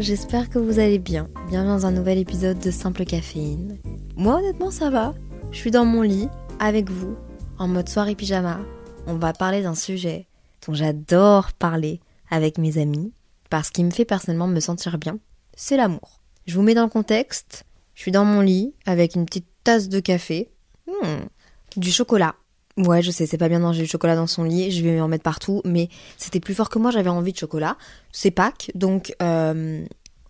J'espère que vous allez bien. Bienvenue dans un nouvel épisode de Simple Caféine. Moi honnêtement ça va. Je suis dans mon lit avec vous, en mode soirée pyjama. On va parler d'un sujet dont j'adore parler avec mes amis, parce qu'il me fait personnellement me sentir bien. C'est l'amour. Je vous mets dans le contexte. Je suis dans mon lit avec une petite tasse de café, Hmm, du chocolat. Ouais, je sais, c'est pas bien de manger du chocolat dans son lit, je vais en mettre partout, mais c'était plus fort que moi, j'avais envie de chocolat. C'est Pâques, donc euh,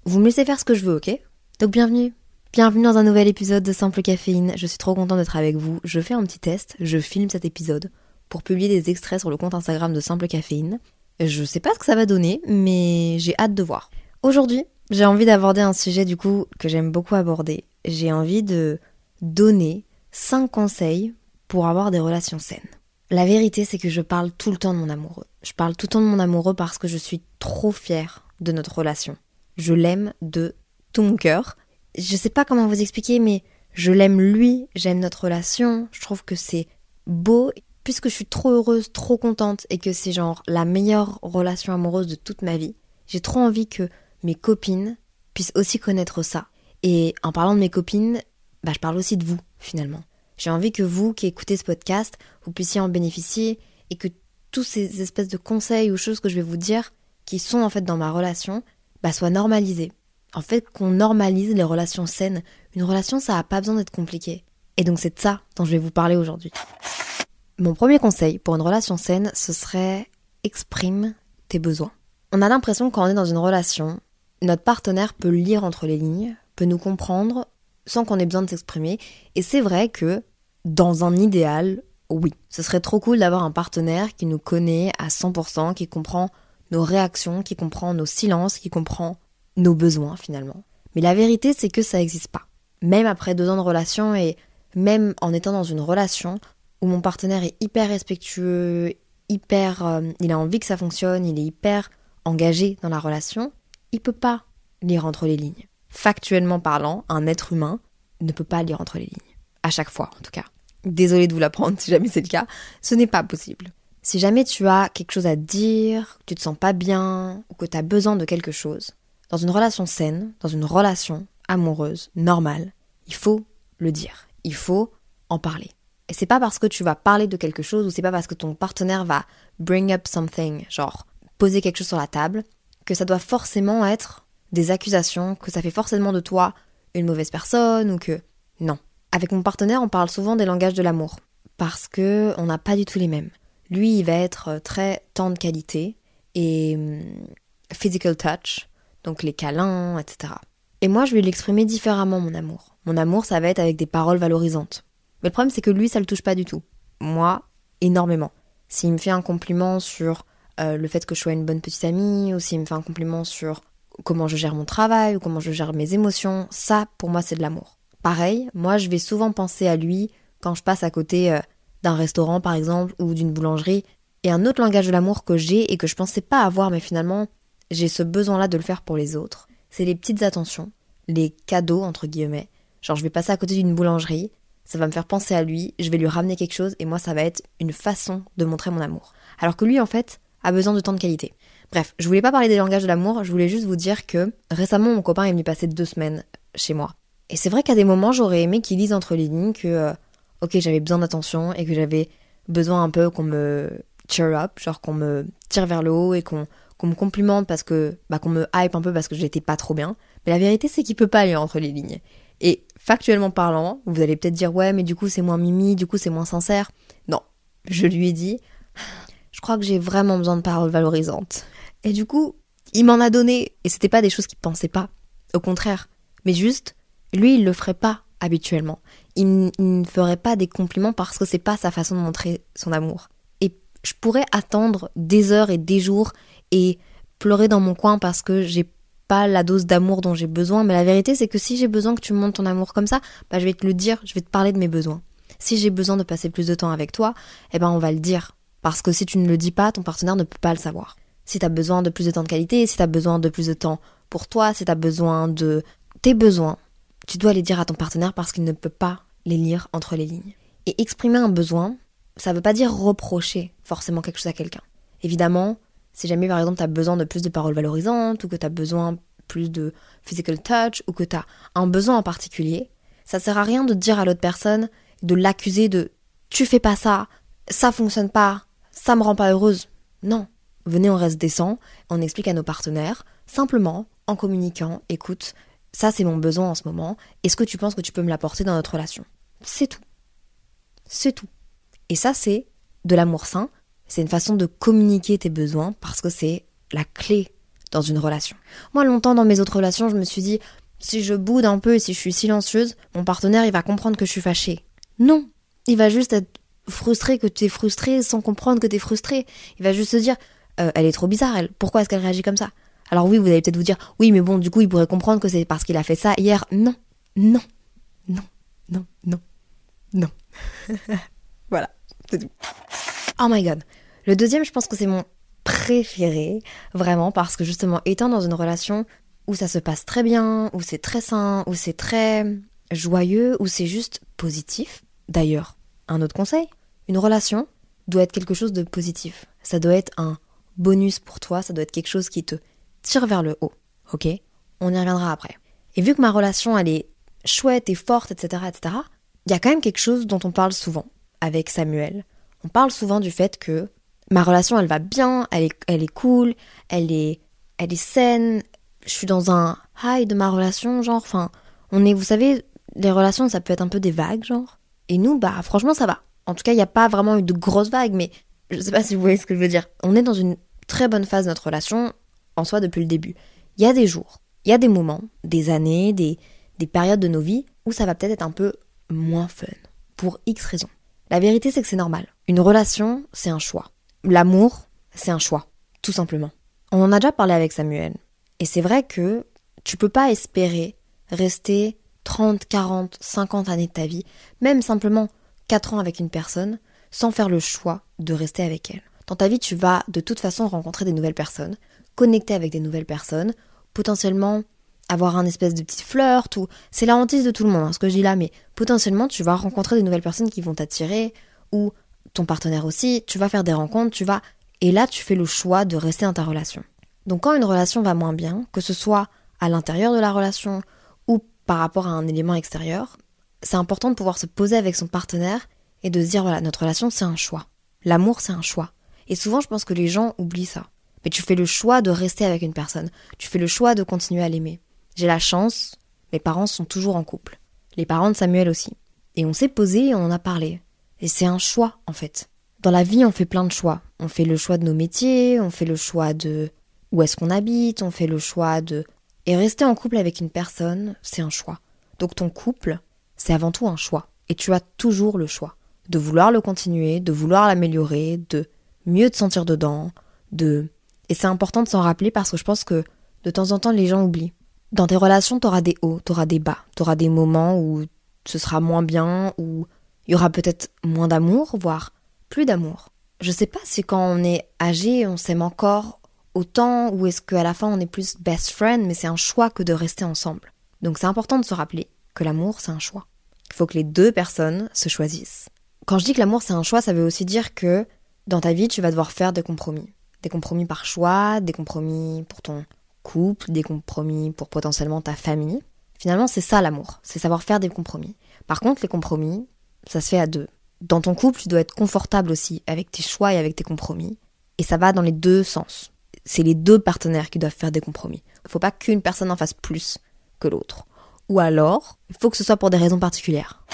vous me laissez faire ce que je veux, ok? Donc bienvenue. Bienvenue dans un nouvel épisode de Simple Caféine. Je suis trop contente d'être avec vous. Je fais un petit test, je filme cet épisode pour publier des extraits sur le compte Instagram de Simple Caféine. Je sais pas ce que ça va donner, mais j'ai hâte de voir. Aujourd'hui, j'ai envie d'aborder un sujet du coup que j'aime beaucoup aborder. J'ai envie de donner 5 conseils pour avoir des relations saines. La vérité, c'est que je parle tout le temps de mon amoureux. Je parle tout le temps de mon amoureux parce que je suis trop fière de notre relation. Je l'aime de tout mon cœur. Je sais pas comment vous expliquer, mais je l'aime lui, j'aime notre relation. Je trouve que c'est beau. Puisque je suis trop heureuse, trop contente et que c'est genre la meilleure relation amoureuse de toute ma vie, j'ai trop envie que mes copines puissent aussi connaître ça. Et en parlant de mes copines, bah, je parle aussi de vous, finalement. J'ai envie que vous qui écoutez ce podcast, vous puissiez en bénéficier et que tous ces espèces de conseils ou choses que je vais vous dire, qui sont en fait dans ma relation, bah, soient normalisés. En fait, qu'on normalise les relations saines. Une relation, ça n'a pas besoin d'être compliqué. Et donc c'est de ça dont je vais vous parler aujourd'hui. Mon premier conseil pour une relation saine, ce serait exprime tes besoins. On a l'impression quand on est dans une relation, notre partenaire peut lire entre les lignes, peut nous comprendre sans qu'on ait besoin de s'exprimer. Et c'est vrai que dans un idéal, oui, ce serait trop cool d'avoir un partenaire qui nous connaît à 100%, qui comprend nos réactions, qui comprend nos silences, qui comprend nos besoins finalement. Mais la vérité, c'est que ça n'existe pas. Même après deux ans de relation et même en étant dans une relation où mon partenaire est hyper respectueux, hyper, euh, il a envie que ça fonctionne, il est hyper engagé dans la relation, il peut pas lire entre les lignes. Factuellement parlant, un être humain ne peut pas lire entre les lignes. À chaque fois, en tout cas. Désolée de vous l'apprendre si jamais c'est le cas. Ce n'est pas possible. Si jamais tu as quelque chose à dire, que tu te sens pas bien, ou que tu as besoin de quelque chose, dans une relation saine, dans une relation amoureuse, normale, il faut le dire. Il faut en parler. Et c'est pas parce que tu vas parler de quelque chose ou c'est pas parce que ton partenaire va bring up something, genre poser quelque chose sur la table, que ça doit forcément être des accusations, que ça fait forcément de toi une mauvaise personne ou que non. Avec mon partenaire, on parle souvent des langages de l'amour parce que on n'a pas du tout les mêmes. Lui, il va être très temps de qualité et hum, physical touch, donc les câlins, etc. Et moi, je vais l'exprimer différemment, mon amour. Mon amour, ça va être avec des paroles valorisantes. Mais le problème, c'est que lui, ça le touche pas du tout. Moi, énormément. S'il me fait un compliment sur euh, le fait que je sois une bonne petite amie, ou s'il me fait un compliment sur comment je gère mon travail, ou comment je gère mes émotions, ça, pour moi, c'est de l'amour. Pareil, moi, je vais souvent penser à lui quand je passe à côté euh, d'un restaurant, par exemple, ou d'une boulangerie. Et un autre langage de l'amour que j'ai et que je pensais pas avoir, mais finalement, j'ai ce besoin-là de le faire pour les autres, c'est les petites attentions, les cadeaux, entre guillemets. Genre, je vais passer à côté d'une boulangerie, ça va me faire penser à lui, je vais lui ramener quelque chose, et moi, ça va être une façon de montrer mon amour. Alors que lui, en fait, a besoin de temps de qualité. Bref, je voulais pas parler des langages de l'amour, je voulais juste vous dire que récemment, mon copain est venu passer deux semaines chez moi. Et c'est vrai qu'à des moments, j'aurais aimé qu'il lise entre les lignes que, euh, ok, j'avais besoin d'attention et que j'avais besoin un peu qu'on me cheer up, genre qu'on me tire vers le haut et qu'on qu'on me complimente parce que, bah, qu'on me hype un peu parce que j'étais pas trop bien. Mais la vérité, c'est qu'il peut pas lire entre les lignes. Et factuellement parlant, vous allez peut-être dire, ouais, mais du coup, c'est moins mimi, du coup, c'est moins sincère. Non. Je lui ai dit, je crois que j'ai vraiment besoin de paroles valorisantes. Et du coup, il m'en a donné, et c'était pas des choses qu'il pensait pas. Au contraire. Mais juste, Lui, il le ferait pas habituellement. Il, ne ferait pas des compliments parce que c'est pas sa façon de montrer son amour. Et je pourrais attendre des heures et des jours et pleurer dans mon coin parce que j'ai pas la dose d'amour dont j'ai besoin, mais la vérité c'est que si j'ai besoin que tu me montres ton amour comme ça, bah je vais te le dire, je vais te parler de mes besoins. Si j'ai besoin de passer plus de temps avec toi, eh ben on va le dire. Parce que si tu ne le dis pas, ton partenaire ne peut pas le savoir. Si t'as besoin de plus de temps de qualité, si t'as besoin de plus de temps pour toi, si t'as besoin de tes besoins, tu dois les dire à ton partenaire parce qu'il ne peut pas les lire entre les lignes. Et exprimer un besoin, ça veut pas dire reprocher forcément quelque chose à quelqu'un. Évidemment, si jamais par exemple tu as besoin de plus de paroles valorisantes ou que tu as besoin plus de physical touch ou que tu as un besoin en particulier, ça sert à rien de dire à l'autre personne de l'accuser de tu fais pas ça, ça fonctionne pas, ça me rend pas heureuse. Non. Venez, on reste décent, on explique à nos partenaires, simplement, en communiquant, écoute, ça c'est mon besoin en ce moment, est-ce que tu penses que tu peux me l'apporter dans notre relation? C'est tout. C'est tout. Et ça c'est de l'amour sain, c'est une façon de communiquer tes besoins parce que c'est la clé dans une relation. Moi, longtemps dans mes autres relations, je me suis dit, si je boude un peu et si je suis silencieuse, mon partenaire, il va comprendre que je suis fâchée. Non, il va juste être frustré que tu es frustré sans comprendre que tu es frustré. Il va juste se dire, euh, elle est trop bizarre, elle. Pourquoi est-ce qu'elle réagit comme ça? Alors oui, vous allez peut-être vous dire, oui, mais bon, du coup, il pourrait comprendre que c'est parce qu'il a fait ça hier. Non, non, non, non, non, non. voilà, c'est tout. Oh my god. Le deuxième, je pense que c'est mon préféré, vraiment, parce que justement, étant dans une relation où ça se passe très bien, où c'est très sain, où c'est très joyeux, où c'est juste positif. D'ailleurs, un autre conseil, une relation doit être quelque chose de positif. Ça doit être un bonus pour toi, ça doit être quelque chose qui te tire vers le haut. Ok? On y reviendra après. Et vu que ma relation, elle est chouette et forte, etc., etc., il y a quand même quelque chose dont on parle souvent avec Samuel. On parle souvent du fait que ma relation, elle va bien, elle est, cool, elle est, elle est saine. Je suis dans un high de ma relation, genre, enfin, on est, vous savez, les relations, ça peut être un peu des vagues, genre. Et nous, bah, franchement, ça va. En tout cas, il n'y a pas vraiment eu de grosses vagues, mais je sais pas si vous voyez ce que je veux dire. On est dans une très bonne phase de notre relation, en soi, depuis le début. Il y a des jours, il y a des moments, des années, des, des périodes de nos vies où ça va peut-être être un peu moins fun. Pour X raisons. La vérité, c'est que c'est normal. Une relation, c'est un choix. L'amour, c'est un choix, tout simplement. On en a déjà parlé avec Samuel. Et c'est vrai que tu peux pas espérer rester 30, 40, 50 années de ta vie, même simplement 4 ans avec une personne, sans faire le choix de rester avec elle. Dans ta vie, tu vas de toute façon rencontrer des nouvelles personnes, connecter avec des nouvelles personnes, potentiellement avoir un espèce de petite flirt ou c'est la hantise de tout le monde hein, ce que je dis là mais potentiellement tu vas rencontrer des nouvelles personnes qui vont t'attirer ou ton partenaire aussi, tu vas faire des rencontres, tu vas... Et là, tu fais le choix de rester dans ta relation. Donc quand une relation va moins bien, que ce soit à l'intérieur de la relation par rapport à un élément extérieur, c'est important de pouvoir se poser avec son partenaire et de se dire, voilà, notre relation, c'est un choix. L'amour, c'est un choix. Et souvent, je pense que les gens oublient ça. Mais tu fais le choix de rester avec une personne. Tu fais le choix de continuer à l'aimer. J'ai la chance, mes parents sont toujours en couple. Les parents de Samuel aussi. Et on s'est posé et on en a parlé. Et c'est un choix, en fait. Dans la vie, on fait plein de choix. On fait le choix de nos métiers, on fait le choix de où est-ce qu'on habite, on fait le choix de... Et rester en couple avec une personne, c'est un choix. Donc ton couple, c'est avant tout un choix. Et tu as toujours le choix. De vouloir le continuer, de vouloir l'améliorer, de mieux te sentir dedans, de... Et c'est important de s'en rappeler parce que je pense que de temps en temps, les gens oublient. Dans tes relations, t'auras des hauts, t'auras des bas, t'auras des moments où ce sera moins bien, où il y aura peut-être moins d'amour, voire plus d'amour. Je sais pas si quand on est âgé, on s'aime encore autant ou est-ce qu'à la fin on est plus best friend, mais c'est un choix que de rester ensemble. Donc c'est important de se rappeler que l'amour c'est un choix. Il faut que les deux personnes se choisissent. Quand je dis que l'amour c'est un choix, ça veut aussi dire que dans ta vie tu vas devoir faire des compromis. Des compromis par choix, des compromis pour ton couple, des compromis pour potentiellement ta famille. Finalement c'est ça l'amour, c'est savoir faire des compromis. Par contre les compromis, ça se fait à deux. Dans ton couple, tu dois être confortable aussi avec tes choix et avec tes compromis. Et ça va dans les deux sens. C'est les deux partenaires qui doivent faire des compromis. Il ne faut pas qu'une personne en fasse plus que l'autre. Ou alors, il faut que ce soit pour des raisons particulières.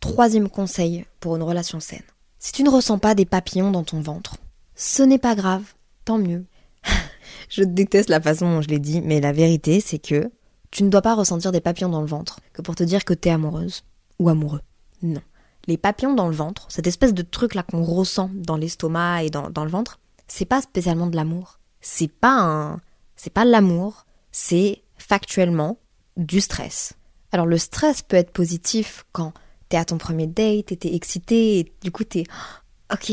Troisième conseil pour une relation saine. Si tu ne ressens pas des papillons dans ton ventre, ce n'est pas grave, tant mieux. je déteste la façon dont je l'ai dit, mais la vérité c'est que Tu ne dois pas ressentir des papillons dans le ventre que pour te dire que t'es amoureuse ou amoureux. Non. Les papillons dans le ventre, cette espèce de truc là qu'on ressent dans l'estomac et dans, le ventre, c'est pas spécialement de l'amour. C'est pas un, c'est pas l'amour, c'est factuellement du stress. Alors le stress peut être positif quand t'es à ton premier date t'es excité et du coup t'es ok.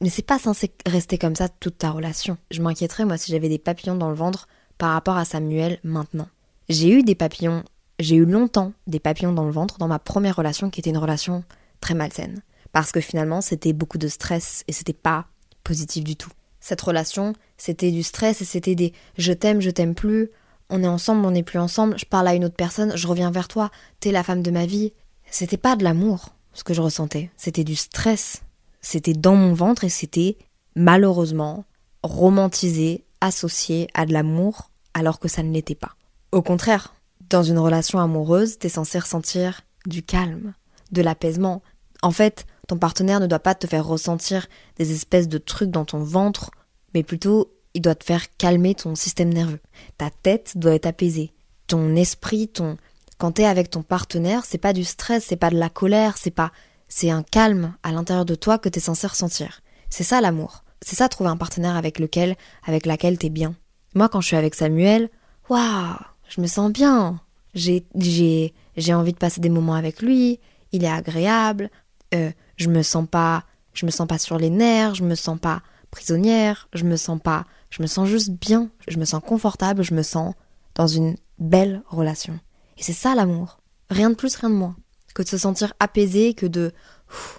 Mais c'est pas censé rester comme ça toute ta relation. Je m'inquiéterais moi si j'avais des papillons dans le ventre par rapport à Samuel maintenant. J'ai eu des papillons, j'ai eu longtemps des papillons dans le ventre dans ma première relation qui était une relation très malsaine. Parce que finalement c'était beaucoup de stress et c'était pas positif du tout. Cette relation, c'était du stress et c'était des je t'aime, je t'aime plus, on est ensemble, on n'est plus ensemble, je parle à une autre personne, je reviens vers toi, t'es la femme de ma vie. C'était pas de l'amour, ce que je ressentais, c'était du stress. C'était dans mon ventre et c'était malheureusement romantisé, associé à de l'amour, alors que ça ne l'était pas. Au contraire, dans une relation amoureuse, t'es censé ressentir du calme, de l'apaisement. En fait, ton partenaire ne doit pas te faire ressentir des espèces de trucs dans ton ventre, mais plutôt il doit te faire calmer ton système nerveux. Ta tête doit être apaisée. Ton esprit, ton quand t'es avec ton partenaire, c'est pas du stress, c'est pas de la colère, c'est pas c'est un calme à l'intérieur de toi que t'es censé ressentir. C'est ça l'amour. C'est ça trouver un partenaire avec lequel avec laquelle t'es bien. Moi quand je suis avec Samuel, waouh, je me sens bien. J'ai j'ai j'ai envie de passer des moments avec lui, il est agréable, euh, je me sens pas je me sens pas sur les nerfs, je me sens pas prisonnière, je me sens pas je me sens juste bien, je me sens confortable, je me sens dans une belle relation. Et c'est ça l'amour. Rien de plus, rien de moins. Que de se sentir apaisé, que de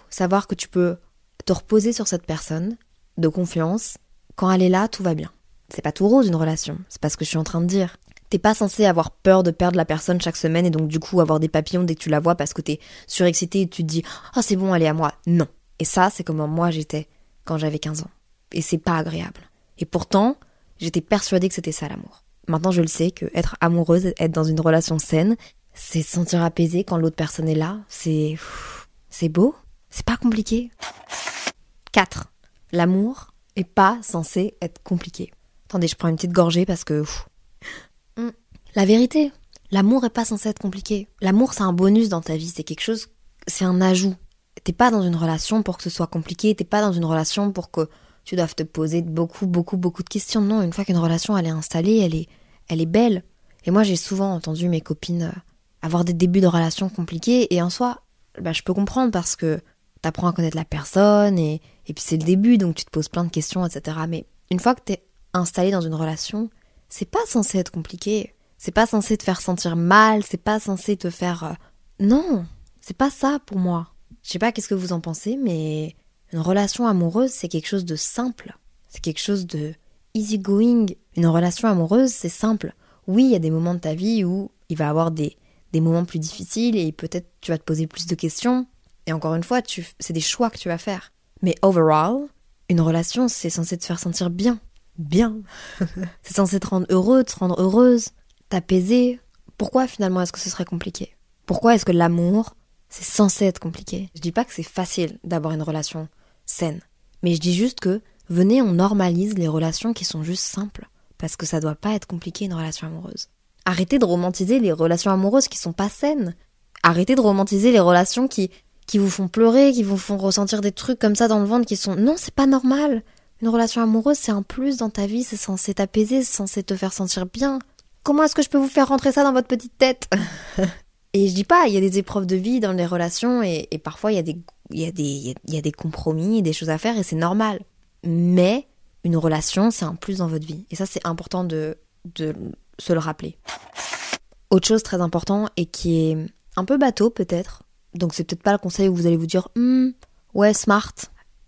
savoir que tu peux te reposer sur cette personne, de confiance. Quand elle est là, tout va bien. C'est pas tout rose une relation, c'est pas ce que je suis en train de dire. T'es pas censé avoir peur de perdre la personne chaque semaine et donc du coup avoir des papillons dès que tu la vois parce que t'es surexcité et tu te dis Ah c'est bon, elle est à moi. Non. Et ça, c'est comment moi j'étais quand j'avais 15 ans. Et c'est pas agréable. Et pourtant, j'étais persuadée que c'était ça l'amour. Maintenant, je le sais que être amoureuse, être dans une relation saine, c'est se sentir apaisé quand l'autre personne est là. C'est c'est beau, c'est pas compliqué. 4. L'amour est pas censé être compliqué. Attendez, je prends une petite gorgée parce que. La vérité, l'amour est pas censé être compliqué. L'amour c'est un bonus dans ta vie, c'est quelque chose, c'est un ajout. T'es pas dans une relation pour que ce soit compliqué, t'es pas dans une relation pour que tu dois te poser beaucoup, beaucoup, beaucoup de questions. Non, une fois qu'une relation elle est installée, elle est, elle est belle. Et moi, j'ai souvent entendu mes copines euh, avoir des débuts de relations compliqués, et en soi, bah, je peux comprendre parce que t'apprends à connaître la personne, et, et puis c'est le début, donc tu te poses plein de questions, etc. Mais une fois que t'es installé dans une relation, c'est pas censé être compliqué. C'est pas censé te faire sentir mal, c'est pas censé te faire. Euh, non, c'est pas ça pour moi. Je sais pas qu'est-ce que vous en pensez, mais une relation amoureuse, c'est quelque chose de simple. C'est quelque chose de easy-going. Une relation amoureuse, c'est simple. Oui, il y a des moments de ta vie où il va y avoir des, des moments plus difficiles et peut-être tu vas te poser plus de questions. Et encore une fois, tu, c'est des choix que tu vas faire. Mais overall, une relation, c'est censé te faire sentir bien. Bien. c'est censé te rendre heureux, te rendre heureuse, t'apaiser. Pourquoi finalement est-ce que ce serait compliqué? Pourquoi est-ce que l'amour, c'est censé être compliqué? Je dis pas que c'est facile d'avoir une relation saine. Mais je dis juste que venez, on normalise les relations qui sont juste simples. Parce que ça doit pas être compliqué une relation amoureuse. Arrêtez de romantiser les relations amoureuses qui sont pas saines. Arrêtez de romantiser les relations qui, qui vous font pleurer, qui vous font ressentir des trucs comme ça dans le ventre qui sont. Non, c'est pas normal. Une relation amoureuse, c'est un plus dans ta vie, c'est censé t'apaiser, c'est censé te faire sentir bien. Comment est-ce que je peux vous faire rentrer ça dans votre petite tête Et je dis pas, il y a des épreuves de vie dans les relations et, et parfois il y a des y, a des, y a des compromis, des choses à faire et c'est normal. Mais une relation, c'est un plus dans votre vie. Et ça, c'est important de, de se le rappeler. Autre chose très important et qui est un peu bateau peut-être, donc c'est peut-être pas le conseil où vous allez vous dire hm, ouais smart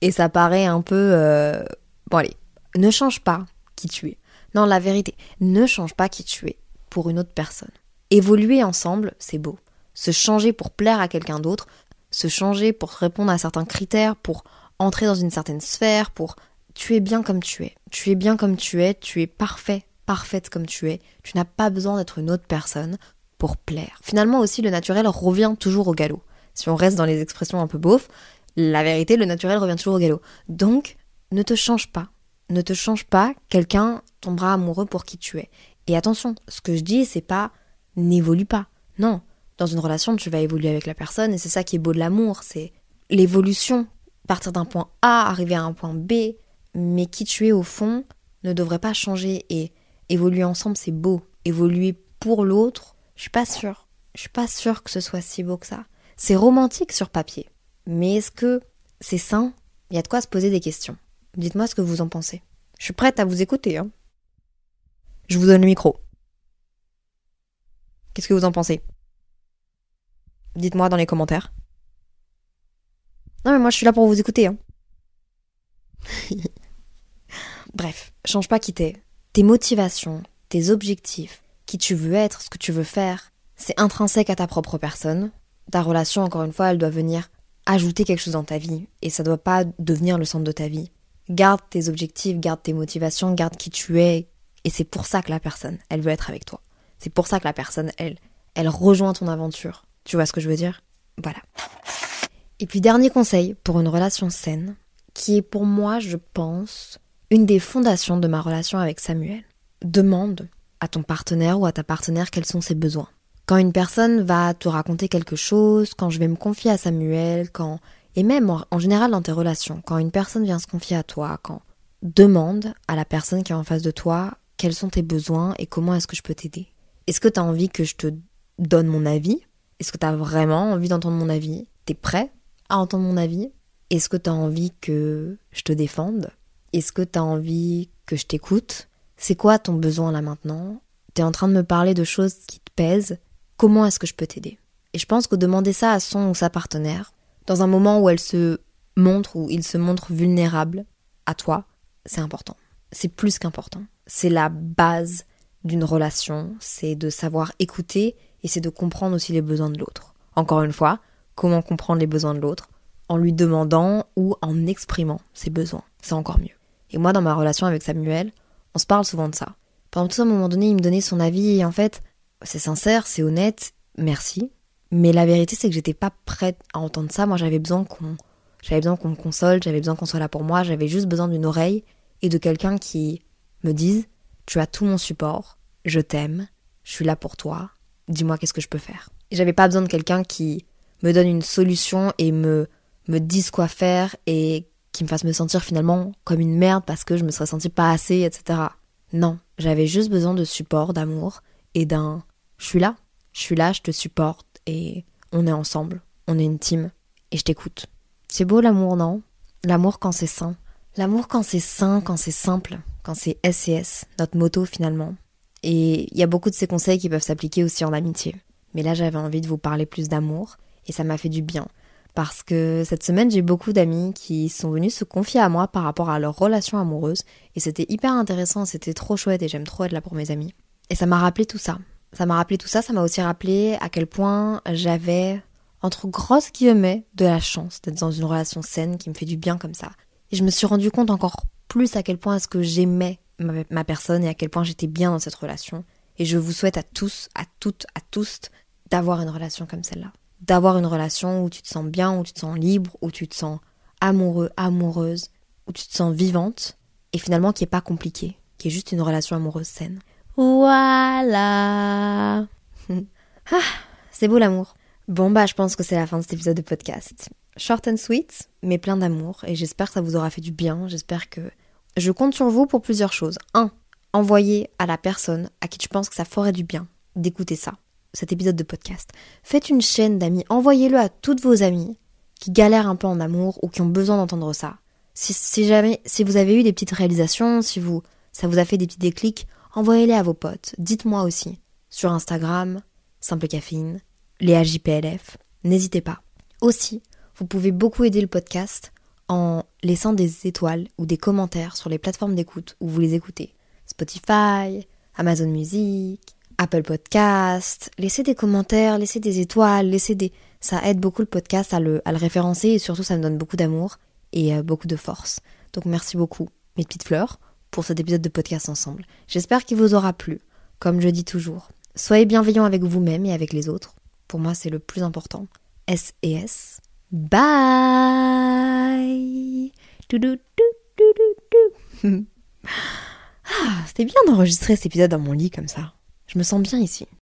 et ça paraît un peu euh, bon allez ne change pas qui tu es. Non la vérité ne change pas qui tu es pour une autre personne. Évoluer ensemble c'est beau. Se changer pour plaire à quelqu'un d'autre se changer pour répondre à certains critères, pour entrer dans une certaine sphère, pour tu es bien comme tu es. Tu es bien comme tu es, tu es parfait, parfaite comme tu es. Tu n'as pas besoin d'être une autre personne pour plaire. Finalement aussi, le naturel revient toujours au galop. Si on reste dans les expressions un peu beaufs, la vérité, le naturel revient toujours au galop. Donc, ne te change pas. Ne te change pas, quelqu'un tombera amoureux pour qui tu es. Et attention, ce que je dis, c'est pas n'évolue pas. Non, dans une relation, tu vas évoluer avec la personne et c'est ça qui est beau de l'amour, c'est l'évolution. Partir d'un point A, arriver à un point B, mais qui tu es au fond ne devrait pas changer et évoluer ensemble, c'est beau. Évoluer pour l'autre, je suis pas sûre. Je suis pas sûre que ce soit si beau que ça. C'est romantique sur papier. Mais est-ce que c'est sain? Il y a de quoi se poser des questions. Dites-moi ce que vous en pensez. Je suis prête à vous écouter. Hein. Je vous donne le micro. Qu'est-ce que vous en pensez? Dites-moi dans les commentaires. Non mais moi je suis là pour vous écouter. Hein. Bref, change pas qui t'es. Tes motivations, tes objectifs, qui tu veux être, ce que tu veux faire, c'est intrinsèque à ta propre personne. Ta relation, encore une fois, elle doit venir ajouter quelque chose dans ta vie et ça doit pas devenir le centre de ta vie. Garde tes objectifs, garde tes motivations, garde qui tu es et c'est pour ça que la personne, elle veut être avec toi. C'est pour ça que la personne, elle, elle rejoint ton aventure. Tu vois ce que je veux dire? Voilà. Et puis dernier conseil pour une relation saine, qui est pour moi, je pense, une des fondations de ma relation avec Samuel. Demande à ton partenaire ou à ta partenaire quels sont ses besoins. Quand une personne va te raconter quelque chose, quand je vais me confier à Samuel, quand et même en, général dans tes relations, quand une personne vient se confier à toi, quand demande à la personne qui est en face de toi quels sont tes besoins et comment est-ce que je peux t'aider? Est-ce que tu as envie que je te donne mon avis? Est-ce que tu as vraiment envie d'entendre mon avis? T'es prêt à entendre mon avis? Est-ce que tu as envie que je te défende? Est-ce que tu as envie que je t'écoute? C'est quoi ton besoin là maintenant? Tu es en train de me parler de choses qui te pèsent. Comment est-ce que je peux t'aider? Et je pense que demander ça à son ou sa partenaire, dans un moment où elle se montre ou il se montre vulnérable à toi, c'est important. C'est plus qu'important. C'est la base d'une relation, c'est de savoir écouter et c'est de comprendre aussi les besoins de l'autre. Encore une fois, comment comprendre les besoins de l'autre? En lui demandant ou en exprimant ses besoins. C'est encore mieux. Et moi, dans ma relation avec Samuel, on se parle souvent de ça. Pendant tout à un moment donné, il me donnait son avis et en fait, c'est sincère, c'est honnête, merci. Mais la vérité, c'est que j'étais pas prête à entendre ça. Moi, j'avais besoin qu'on, j'avais besoin qu'on me console, j'avais besoin qu'on soit là pour moi, j'avais juste besoin d'une oreille et de quelqu'un qui me dise, tu as tout mon support, je t'aime, je suis là pour toi, dis-moi qu'est-ce que je peux faire. J'avais pas besoin de quelqu'un qui me donne une solution et me, me dise quoi faire et qui me fasse me sentir finalement comme une merde parce que je me serais sentie pas assez, etc. Non, j'avais juste besoin de support, d'amour et d'un je suis là, je suis là, je te supporte et on est ensemble, on est une team et je t'écoute. C'est beau l'amour, non? L'amour quand c'est sain. L'amour quand c'est sain, quand c'est simple, quand c'est SES, notre moto finalement. Et il y a beaucoup de ces conseils qui peuvent s'appliquer aussi en amitié. Mais là j'avais envie de vous parler plus d'amour et ça m'a fait du bien. Parce que cette semaine j'ai beaucoup d'amis qui sont venus se confier à moi par rapport à leur relation amoureuse et c'était hyper intéressant, c'était trop chouette et j'aime trop être là pour mes amis. Et ça m'a rappelé tout ça. Ça m'a rappelé tout ça, ça m'a aussi rappelé à quel point j'avais, entre grosses guillemets, de la chance d'être dans une relation saine qui me fait du bien comme ça. Et je me suis rendu compte encore plus à quel point est-ce que j'aimais ma, personne et à quel point j'étais bien dans cette relation. Et je vous souhaite à tous, à toutes, à tous, d'avoir une relation comme celle-là. D'avoir une relation où tu te sens bien, où tu te sens libre, où tu te sens amoureux, amoureuse, où tu te sens vivante, et finalement qui est pas compliqué, qui est juste une relation amoureuse saine. Voilà. ah, c'est beau l'amour. Bon bah je pense que c'est la fin de cet épisode de podcast. Short and sweet, mais plein d'amour, et j'espère que ça vous aura fait du bien, j'espère que... Je compte sur vous pour plusieurs choses. 1. Envoyez à la personne à qui tu penses que ça ferait du bien d'écouter ça, cet épisode de podcast. Faites une chaîne d'amis, envoyez-le à toutes vos amies qui galèrent un peu en amour ou qui ont besoin d'entendre ça. Si, si, jamais, si vous avez eu des petites réalisations, si vous, ça vous a fait des petits déclics, envoyez-les à vos potes. Dites-moi aussi. Sur Instagram, Simple Caféine, les JPLF. N'hésitez pas. Aussi, vous pouvez beaucoup aider le podcast en laissant des étoiles ou des commentaires sur les plateformes d'écoute où vous les écoutez. Spotify, Amazon Music, Apple Podcast. Laissez des commentaires, laissez des étoiles, laissez des... Ça aide beaucoup le podcast à le, à le référencer et surtout ça me donne beaucoup d'amour et euh, beaucoup de force. Donc merci beaucoup, mes petites fleurs pour cet épisode de podcast ensemble. J'espère qu'il vous aura plu. Comme je dis toujours, soyez bienveillants avec vous-même et avec les autres. Pour moi, c'est le plus important. S et S. Bye ah, C'était bien d'enregistrer cet épisode dans mon lit comme ça. Je me sens bien ici.